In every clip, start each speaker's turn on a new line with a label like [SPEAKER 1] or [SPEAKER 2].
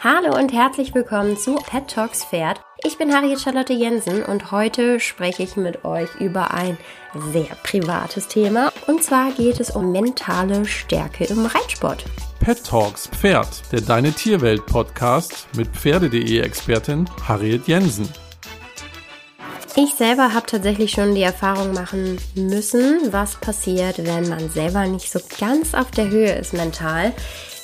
[SPEAKER 1] Hallo und herzlich willkommen zu Pet Talks Pferd. Ich bin Harriet Charlotte Jensen und heute spreche ich mit euch über ein sehr privates Thema. Und zwar geht es um mentale Stärke im Reitsport.
[SPEAKER 2] Pet Talks Pferd, der Deine Tierwelt Podcast mit Pferde.de Expertin Harriet Jensen.
[SPEAKER 1] Ich selber habe tatsächlich schon die Erfahrung machen müssen, was passiert, wenn man selber nicht so ganz auf der Höhe ist mental.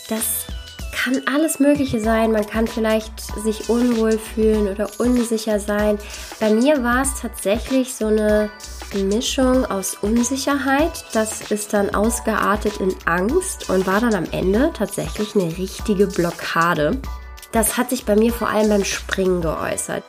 [SPEAKER 1] Das kann alles Mögliche sein. Man kann vielleicht sich unwohl fühlen oder unsicher sein. Bei mir war es tatsächlich so eine Mischung aus Unsicherheit. Das ist dann ausgeartet in Angst und war dann am Ende tatsächlich eine richtige Blockade. Das hat sich bei mir vor allem beim Springen geäußert.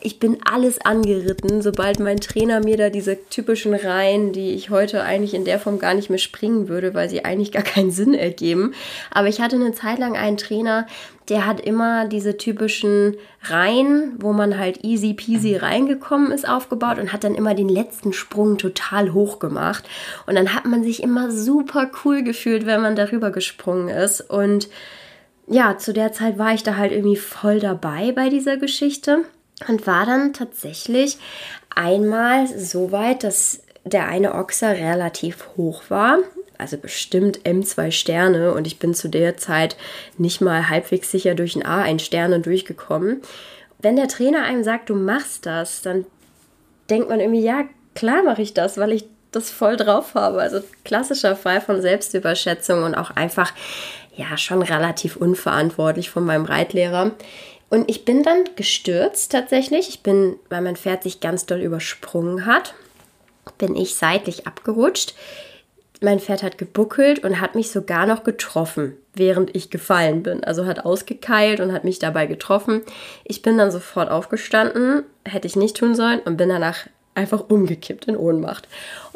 [SPEAKER 1] Ich bin alles angeritten, sobald mein Trainer mir da diese typischen Reihen, die ich heute eigentlich in der Form gar nicht mehr springen würde, weil sie eigentlich gar keinen Sinn ergeben. Aber ich hatte eine Zeit lang einen Trainer, der hat immer diese typischen Reihen, wo man halt easy peasy reingekommen ist, aufgebaut und hat dann immer den letzten Sprung total hoch gemacht. Und dann hat man sich immer super cool gefühlt, wenn man darüber gesprungen ist. Und ja, zu der Zeit war ich da halt irgendwie voll dabei bei dieser Geschichte und war dann tatsächlich einmal so weit, dass der eine Ochser relativ hoch war, also bestimmt M2 Sterne und ich bin zu der Zeit nicht mal halbwegs sicher durch ein A ein Sterne durchgekommen. Wenn der Trainer einem sagt, du machst das, dann denkt man irgendwie, ja, klar mache ich das, weil ich das voll drauf habe. Also klassischer Fall von Selbstüberschätzung und auch einfach, ja, schon relativ unverantwortlich von meinem Reitlehrer. Und ich bin dann gestürzt tatsächlich. Ich bin, weil mein Pferd sich ganz doll übersprungen hat, bin ich seitlich abgerutscht. Mein Pferd hat gebuckelt und hat mich sogar noch getroffen, während ich gefallen bin. Also hat ausgekeilt und hat mich dabei getroffen. Ich bin dann sofort aufgestanden, hätte ich nicht tun sollen und bin danach einfach umgekippt in Ohnmacht.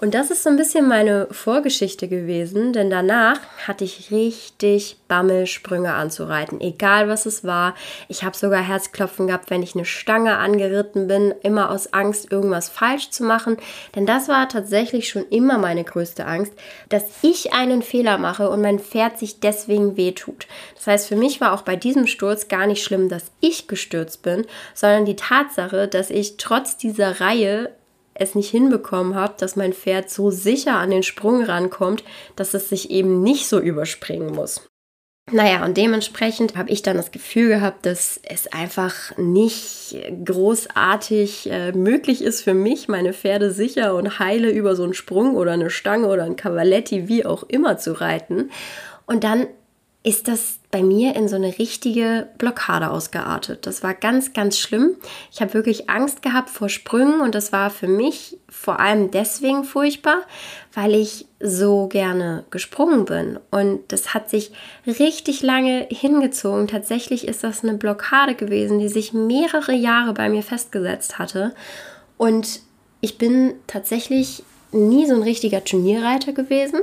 [SPEAKER 1] Und das ist so ein bisschen meine Vorgeschichte gewesen, denn danach hatte ich richtig Bammelsprünge anzureiten, egal was es war. Ich habe sogar Herzklopfen gehabt, wenn ich eine Stange angeritten bin, immer aus Angst, irgendwas falsch zu machen. Denn das war tatsächlich schon immer meine größte Angst, dass ich einen Fehler mache und mein Pferd sich deswegen wehtut. Das heißt, für mich war auch bei diesem Sturz gar nicht schlimm, dass ich gestürzt bin, sondern die Tatsache, dass ich trotz dieser Reihe es nicht hinbekommen habe, dass mein Pferd so sicher an den Sprung rankommt, dass es sich eben nicht so überspringen muss. Naja, und dementsprechend habe ich dann das Gefühl gehabt, dass es einfach nicht großartig äh, möglich ist für mich, meine Pferde sicher und heile über so einen Sprung oder eine Stange oder ein Cavaletti, wie auch immer, zu reiten. Und dann ist das bei mir in so eine richtige Blockade ausgeartet. Das war ganz, ganz schlimm. Ich habe wirklich Angst gehabt vor Sprüngen und das war für mich vor allem deswegen furchtbar, weil ich so gerne gesprungen bin. Und das hat sich richtig lange hingezogen. Tatsächlich ist das eine Blockade gewesen, die sich mehrere Jahre bei mir festgesetzt hatte. Und ich bin tatsächlich nie so ein richtiger Turnierreiter gewesen.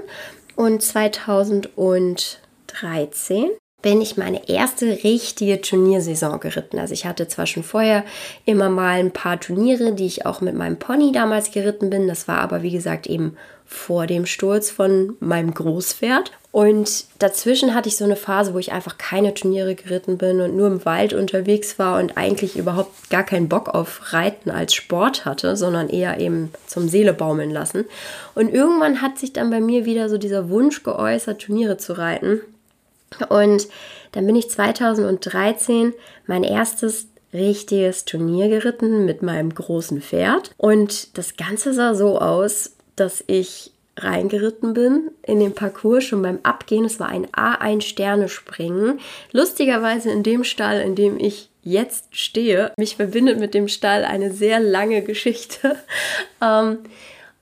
[SPEAKER 1] Und 2000 und 2013 bin ich meine erste richtige Turniersaison geritten. Also ich hatte zwar schon vorher immer mal ein paar Turniere, die ich auch mit meinem Pony damals geritten bin. Das war aber wie gesagt eben vor dem Sturz von meinem Großpferd. Und dazwischen hatte ich so eine Phase, wo ich einfach keine Turniere geritten bin und nur im Wald unterwegs war und eigentlich überhaupt gar keinen Bock auf Reiten als Sport hatte, sondern eher eben zum Seele baumeln lassen. Und irgendwann hat sich dann bei mir wieder so dieser Wunsch geäußert, Turniere zu reiten. Und dann bin ich 2013 mein erstes richtiges Turnier geritten mit meinem großen Pferd. Und das Ganze sah so aus, dass ich reingeritten bin in den Parcours schon beim Abgehen. Es war ein A1-Sterne-Springen. Lustigerweise in dem Stall, in dem ich jetzt stehe. Mich verbindet mit dem Stall eine sehr lange Geschichte. Ähm,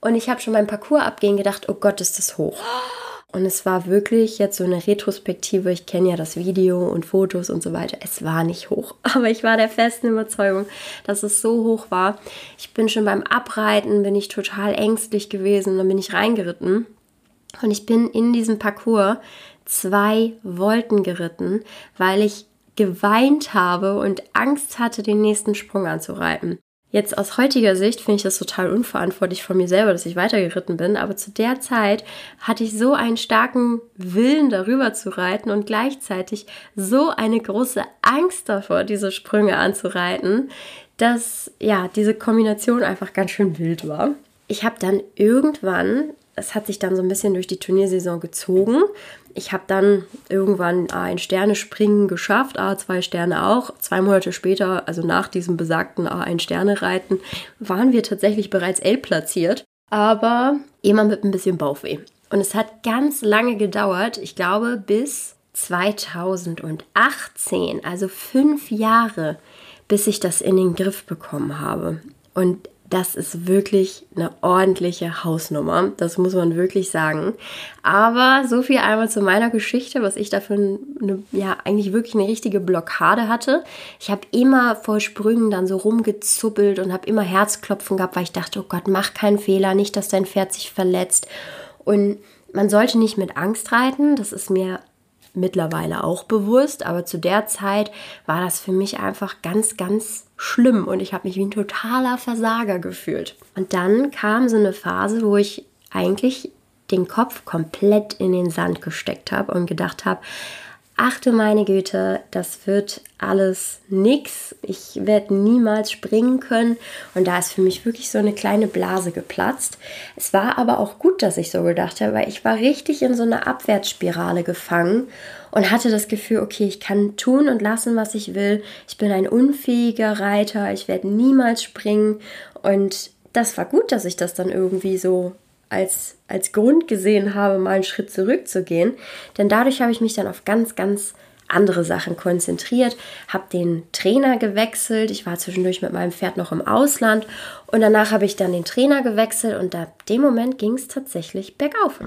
[SPEAKER 1] und ich habe schon beim Parcours abgehen gedacht, oh Gott, ist das hoch. Und es war wirklich jetzt so eine Retrospektive. Ich kenne ja das Video und Fotos und so weiter. Es war nicht hoch, aber ich war der festen Überzeugung, dass es so hoch war. Ich bin schon beim Abreiten, bin ich total ängstlich gewesen. Dann bin ich reingeritten und ich bin in diesem Parcours zwei Volten geritten, weil ich geweint habe und Angst hatte, den nächsten Sprung anzureiten. Jetzt aus heutiger Sicht finde ich das total unverantwortlich von mir selber, dass ich weitergeritten bin, aber zu der Zeit hatte ich so einen starken Willen darüber zu reiten und gleichzeitig so eine große Angst davor, diese Sprünge anzureiten, dass ja, diese Kombination einfach ganz schön wild war. Ich habe dann irgendwann es hat sich dann so ein bisschen durch die Turniersaison gezogen. Ich habe dann irgendwann ein Sternespringen geschafft, A, zwei Sterne auch. Zwei Monate später, also nach diesem besagten A1 Sterne Reiten, waren wir tatsächlich bereits L platziert, aber immer mit ein bisschen Bauchweh. Und es hat ganz lange gedauert, ich glaube bis 2018, also fünf Jahre, bis ich das in den Griff bekommen habe. Und das ist wirklich eine ordentliche Hausnummer. Das muss man wirklich sagen. Aber so viel einmal zu meiner Geschichte, was ich dafür eine, ja, eigentlich wirklich eine richtige Blockade hatte. Ich habe immer vor Sprüngen dann so rumgezuppelt und habe immer Herzklopfen gehabt, weil ich dachte, oh Gott, mach keinen Fehler, nicht, dass dein Pferd sich verletzt. Und man sollte nicht mit Angst reiten. Das ist mir mittlerweile auch bewusst, aber zu der Zeit war das für mich einfach ganz, ganz schlimm und ich habe mich wie ein totaler Versager gefühlt. Und dann kam so eine Phase, wo ich eigentlich den Kopf komplett in den Sand gesteckt habe und gedacht habe, ach du meine Güte, das wird alles nix. Ich werde niemals springen können. Und da ist für mich wirklich so eine kleine Blase geplatzt. Es war aber auch gut, dass ich so gedacht habe, weil ich war richtig in so einer Abwärtsspirale gefangen und hatte das Gefühl, okay, ich kann tun und lassen, was ich will. Ich bin ein unfähiger Reiter. Ich werde niemals springen. Und das war gut, dass ich das dann irgendwie so als, als Grund gesehen habe, mal einen Schritt zurückzugehen. Denn dadurch habe ich mich dann auf ganz, ganz andere Sachen konzentriert, habe den Trainer gewechselt. Ich war zwischendurch mit meinem Pferd noch im Ausland und danach habe ich dann den Trainer gewechselt und ab dem Moment ging es tatsächlich bergauf.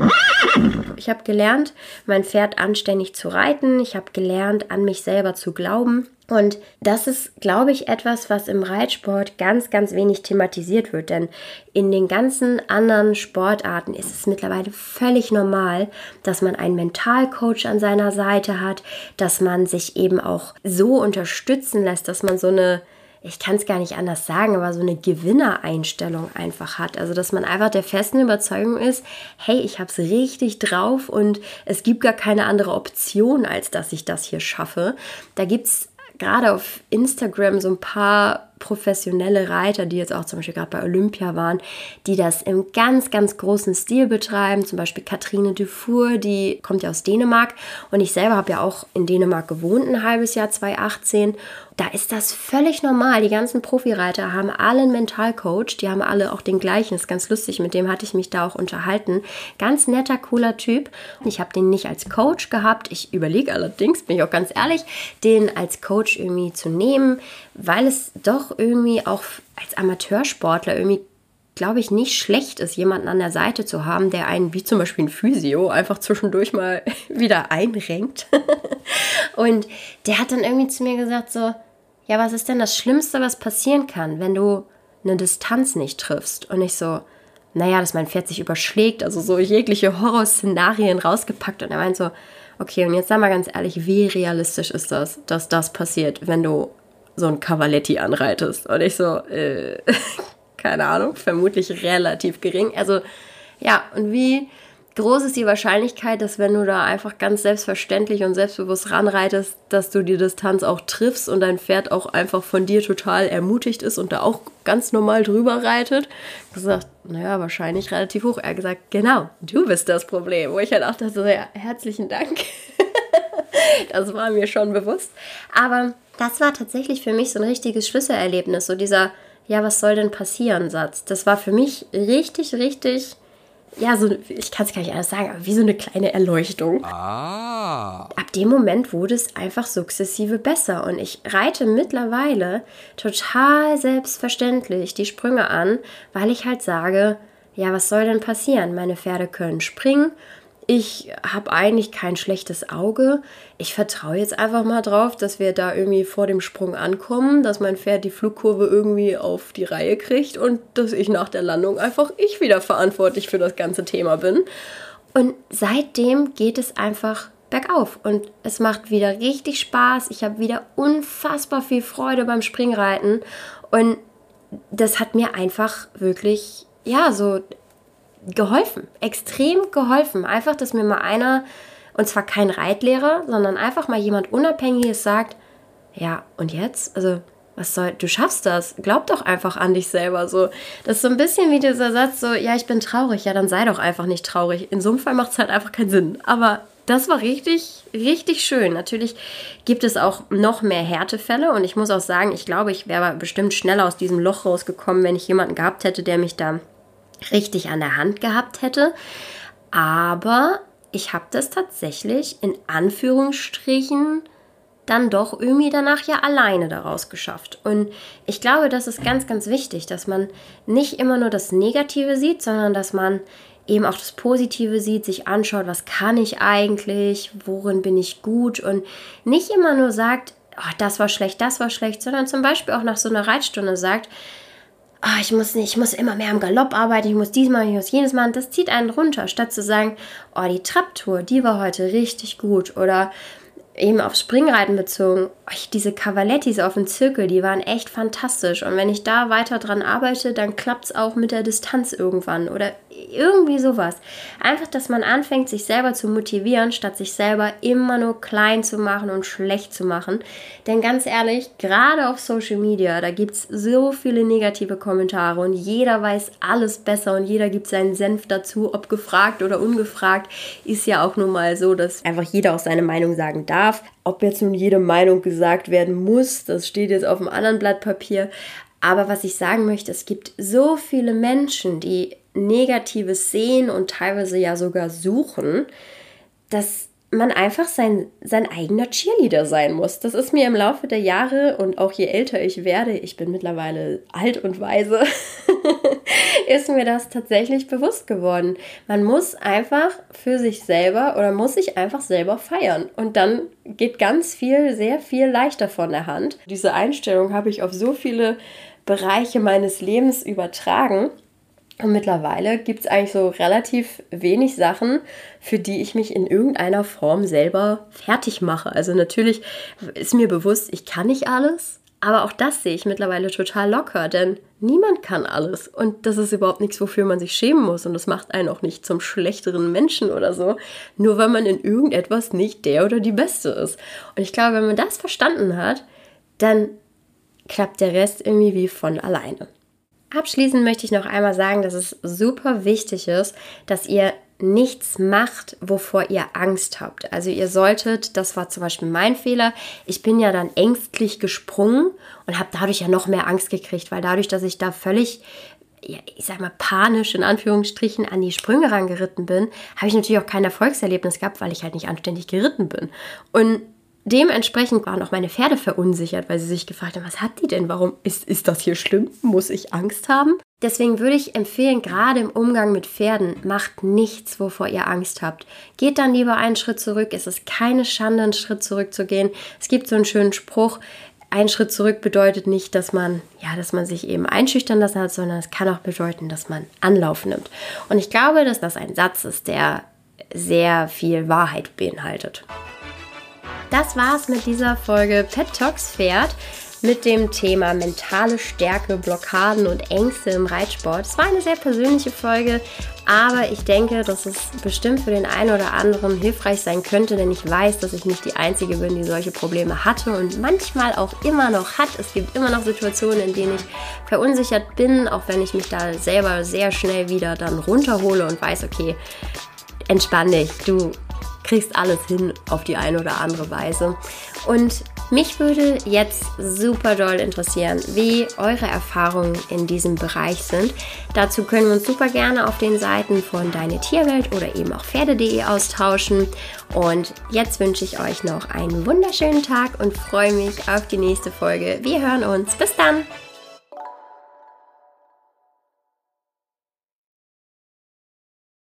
[SPEAKER 1] Ich habe gelernt, mein Pferd anständig zu reiten. Ich habe gelernt, an mich selber zu glauben. Und das ist, glaube ich, etwas, was im Reitsport ganz, ganz wenig thematisiert wird. Denn in den ganzen anderen Sportarten ist es mittlerweile völlig normal, dass man einen Mentalcoach an seiner Seite hat, dass man sich eben auch so unterstützen lässt, dass man so eine ich kann es gar nicht anders sagen, aber so eine Gewinnereinstellung einfach hat. Also, dass man einfach der festen Überzeugung ist, hey, ich habe es richtig drauf und es gibt gar keine andere Option, als dass ich das hier schaffe. Da gibt es gerade auf Instagram so ein paar professionelle Reiter, die jetzt auch zum Beispiel gerade bei Olympia waren, die das im ganz, ganz großen Stil betreiben. Zum Beispiel Katrine Dufour, die kommt ja aus Dänemark und ich selber habe ja auch in Dänemark gewohnt ein halbes Jahr 2018 da ist das völlig normal. Die ganzen Profireiter haben alle einen Mentalcoach, die haben alle auch den gleichen. Das ist ganz lustig, mit dem hatte ich mich da auch unterhalten. Ganz netter, cooler Typ. Ich habe den nicht als Coach gehabt. Ich überlege allerdings, bin ich auch ganz ehrlich, den als Coach irgendwie zu nehmen, weil es doch irgendwie auch als Amateursportler irgendwie glaube ich, nicht schlecht ist, jemanden an der Seite zu haben, der einen, wie zum Beispiel ein Physio, einfach zwischendurch mal wieder einrenkt. und der hat dann irgendwie zu mir gesagt, so, ja, was ist denn das Schlimmste, was passieren kann, wenn du eine Distanz nicht triffst? Und ich so, naja, dass mein Pferd sich überschlägt, also so jegliche Horrorszenarien rausgepackt. Und er meint so, okay, und jetzt sag mal ganz ehrlich, wie realistisch ist das, dass das passiert, wenn du so ein Cavaletti anreitest? Und ich so, äh, keine Ahnung, vermutlich relativ gering. Also ja, und wie groß ist die Wahrscheinlichkeit, dass wenn du da einfach ganz selbstverständlich und selbstbewusst ranreitest, dass du die Distanz auch triffst und dein Pferd auch einfach von dir total ermutigt ist und da auch ganz normal drüber reitet? Gesagt, naja, wahrscheinlich relativ hoch. Er hat gesagt, genau, du bist das Problem. Wo ich halt auch dachte, ja, herzlichen Dank. das war mir schon bewusst. Aber das war tatsächlich für mich so ein richtiges Schlüsselerlebnis, so dieser ja, was soll denn passieren, Satz. Das war für mich richtig, richtig, ja, so, ich kann es gar nicht anders sagen, aber wie so eine kleine Erleuchtung. Ah. Ab dem Moment wurde es einfach sukzessive besser und ich reite mittlerweile total selbstverständlich die Sprünge an, weil ich halt sage, ja, was soll denn passieren? Meine Pferde können springen ich habe eigentlich kein schlechtes Auge. Ich vertraue jetzt einfach mal drauf, dass wir da irgendwie vor dem Sprung ankommen, dass mein Pferd die Flugkurve irgendwie auf die Reihe kriegt und dass ich nach der Landung einfach ich wieder verantwortlich für das ganze Thema bin. Und seitdem geht es einfach bergauf und es macht wieder richtig Spaß. Ich habe wieder unfassbar viel Freude beim Springreiten und das hat mir einfach wirklich, ja, so geholfen, extrem geholfen. Einfach, dass mir mal einer, und zwar kein Reitlehrer, sondern einfach mal jemand Unabhängiges sagt, ja, und jetzt? Also, was soll, du schaffst das, glaub doch einfach an dich selber. So, das ist so ein bisschen wie dieser Satz, so, ja, ich bin traurig, ja, dann sei doch einfach nicht traurig. In so einem Fall macht es halt einfach keinen Sinn. Aber das war richtig, richtig schön. Natürlich gibt es auch noch mehr Härtefälle und ich muss auch sagen, ich glaube, ich wäre bestimmt schneller aus diesem Loch rausgekommen, wenn ich jemanden gehabt hätte, der mich da richtig an der Hand gehabt hätte. Aber ich habe das tatsächlich in Anführungsstrichen dann doch irgendwie danach ja alleine daraus geschafft. Und ich glaube, das ist ganz, ganz wichtig, dass man nicht immer nur das Negative sieht, sondern dass man eben auch das Positive sieht, sich anschaut, was kann ich eigentlich, worin bin ich gut und nicht immer nur sagt, oh, das war schlecht, das war schlecht, sondern zum Beispiel auch nach so einer Reitstunde sagt, oh, ich muss nicht, ich muss immer mehr im Galopp arbeiten, ich muss diesmal, ich muss jenes Mal, das zieht einen runter, statt zu sagen, oh, die Trapptour, die war heute richtig gut. Oder eben auf Springreiten bezogen, diese Cavalettis auf dem Zirkel, die waren echt fantastisch. Und wenn ich da weiter dran arbeite, dann klappt es auch mit der Distanz irgendwann. Oder irgendwie sowas. Einfach, dass man anfängt, sich selber zu motivieren, statt sich selber immer nur klein zu machen und schlecht zu machen. Denn ganz ehrlich, gerade auf Social Media, da gibt es so viele negative Kommentare und jeder weiß alles besser und jeder gibt seinen Senf dazu, ob gefragt oder ungefragt. Ist ja auch nun mal so, dass einfach jeder auch seine Meinung sagen darf. Ob jetzt nun jede Meinung gesagt werden muss, das steht jetzt auf einem anderen Blatt Papier. Aber was ich sagen möchte, es gibt so viele Menschen, die Negatives sehen und teilweise ja sogar suchen, dass man einfach sein, sein eigener Cheerleader sein muss. Das ist mir im Laufe der Jahre und auch je älter ich werde, ich bin mittlerweile alt und weise, ist mir das tatsächlich bewusst geworden. Man muss einfach für sich selber oder muss sich einfach selber feiern. Und dann geht ganz viel, sehr viel leichter von der Hand. Diese Einstellung habe ich auf so viele Bereiche meines Lebens übertragen. Und mittlerweile gibt es eigentlich so relativ wenig Sachen, für die ich mich in irgendeiner Form selber fertig mache. Also natürlich ist mir bewusst, ich kann nicht alles, aber auch das sehe ich mittlerweile total locker, denn niemand kann alles. Und das ist überhaupt nichts, wofür man sich schämen muss. Und das macht einen auch nicht zum schlechteren Menschen oder so, nur weil man in irgendetwas nicht der oder die Beste ist. Und ich glaube, wenn man das verstanden hat, dann klappt der Rest irgendwie wie von alleine. Abschließend möchte ich noch einmal sagen, dass es super wichtig ist, dass ihr nichts macht, wovor ihr Angst habt. Also ihr solltet, das war zum Beispiel mein Fehler, ich bin ja dann ängstlich gesprungen und habe dadurch ja noch mehr Angst gekriegt, weil dadurch, dass ich da völlig ich sag mal, panisch in Anführungsstrichen an die Sprünge rangeritten bin, habe ich natürlich auch kein Erfolgserlebnis gehabt, weil ich halt nicht anständig geritten bin. Und Dementsprechend waren auch meine Pferde verunsichert, weil sie sich gefragt haben, was hat die denn? Warum ist, ist das hier schlimm? Muss ich Angst haben? Deswegen würde ich empfehlen, gerade im Umgang mit Pferden, macht nichts, wovor ihr Angst habt. Geht dann lieber einen Schritt zurück. Es ist keine Schande, einen Schritt zurückzugehen. Es gibt so einen schönen Spruch, ein Schritt zurück bedeutet nicht, dass man, ja, dass man sich eben einschüchtern lassen hat, sondern es kann auch bedeuten, dass man Anlauf nimmt. Und ich glaube, dass das ein Satz ist, der sehr viel Wahrheit beinhaltet. Das war's mit dieser Folge Pet Talks Pferd mit dem Thema mentale Stärke, Blockaden und Ängste im Reitsport. Es war eine sehr persönliche Folge, aber ich denke, dass es bestimmt für den einen oder anderen hilfreich sein könnte, denn ich weiß, dass ich nicht die Einzige bin, die solche Probleme hatte und manchmal auch immer noch hat. Es gibt immer noch Situationen, in denen ich verunsichert bin, auch wenn ich mich da selber sehr schnell wieder dann runterhole und weiß, okay, entspann dich, du kriegst alles hin auf die eine oder andere Weise. Und mich würde jetzt super doll interessieren, wie eure Erfahrungen in diesem Bereich sind. Dazu können wir uns super gerne auf den Seiten von Deine Tierwelt oder eben auch Pferde.de austauschen. Und jetzt wünsche ich euch noch einen wunderschönen Tag und freue mich auf die nächste Folge. Wir hören uns. Bis dann!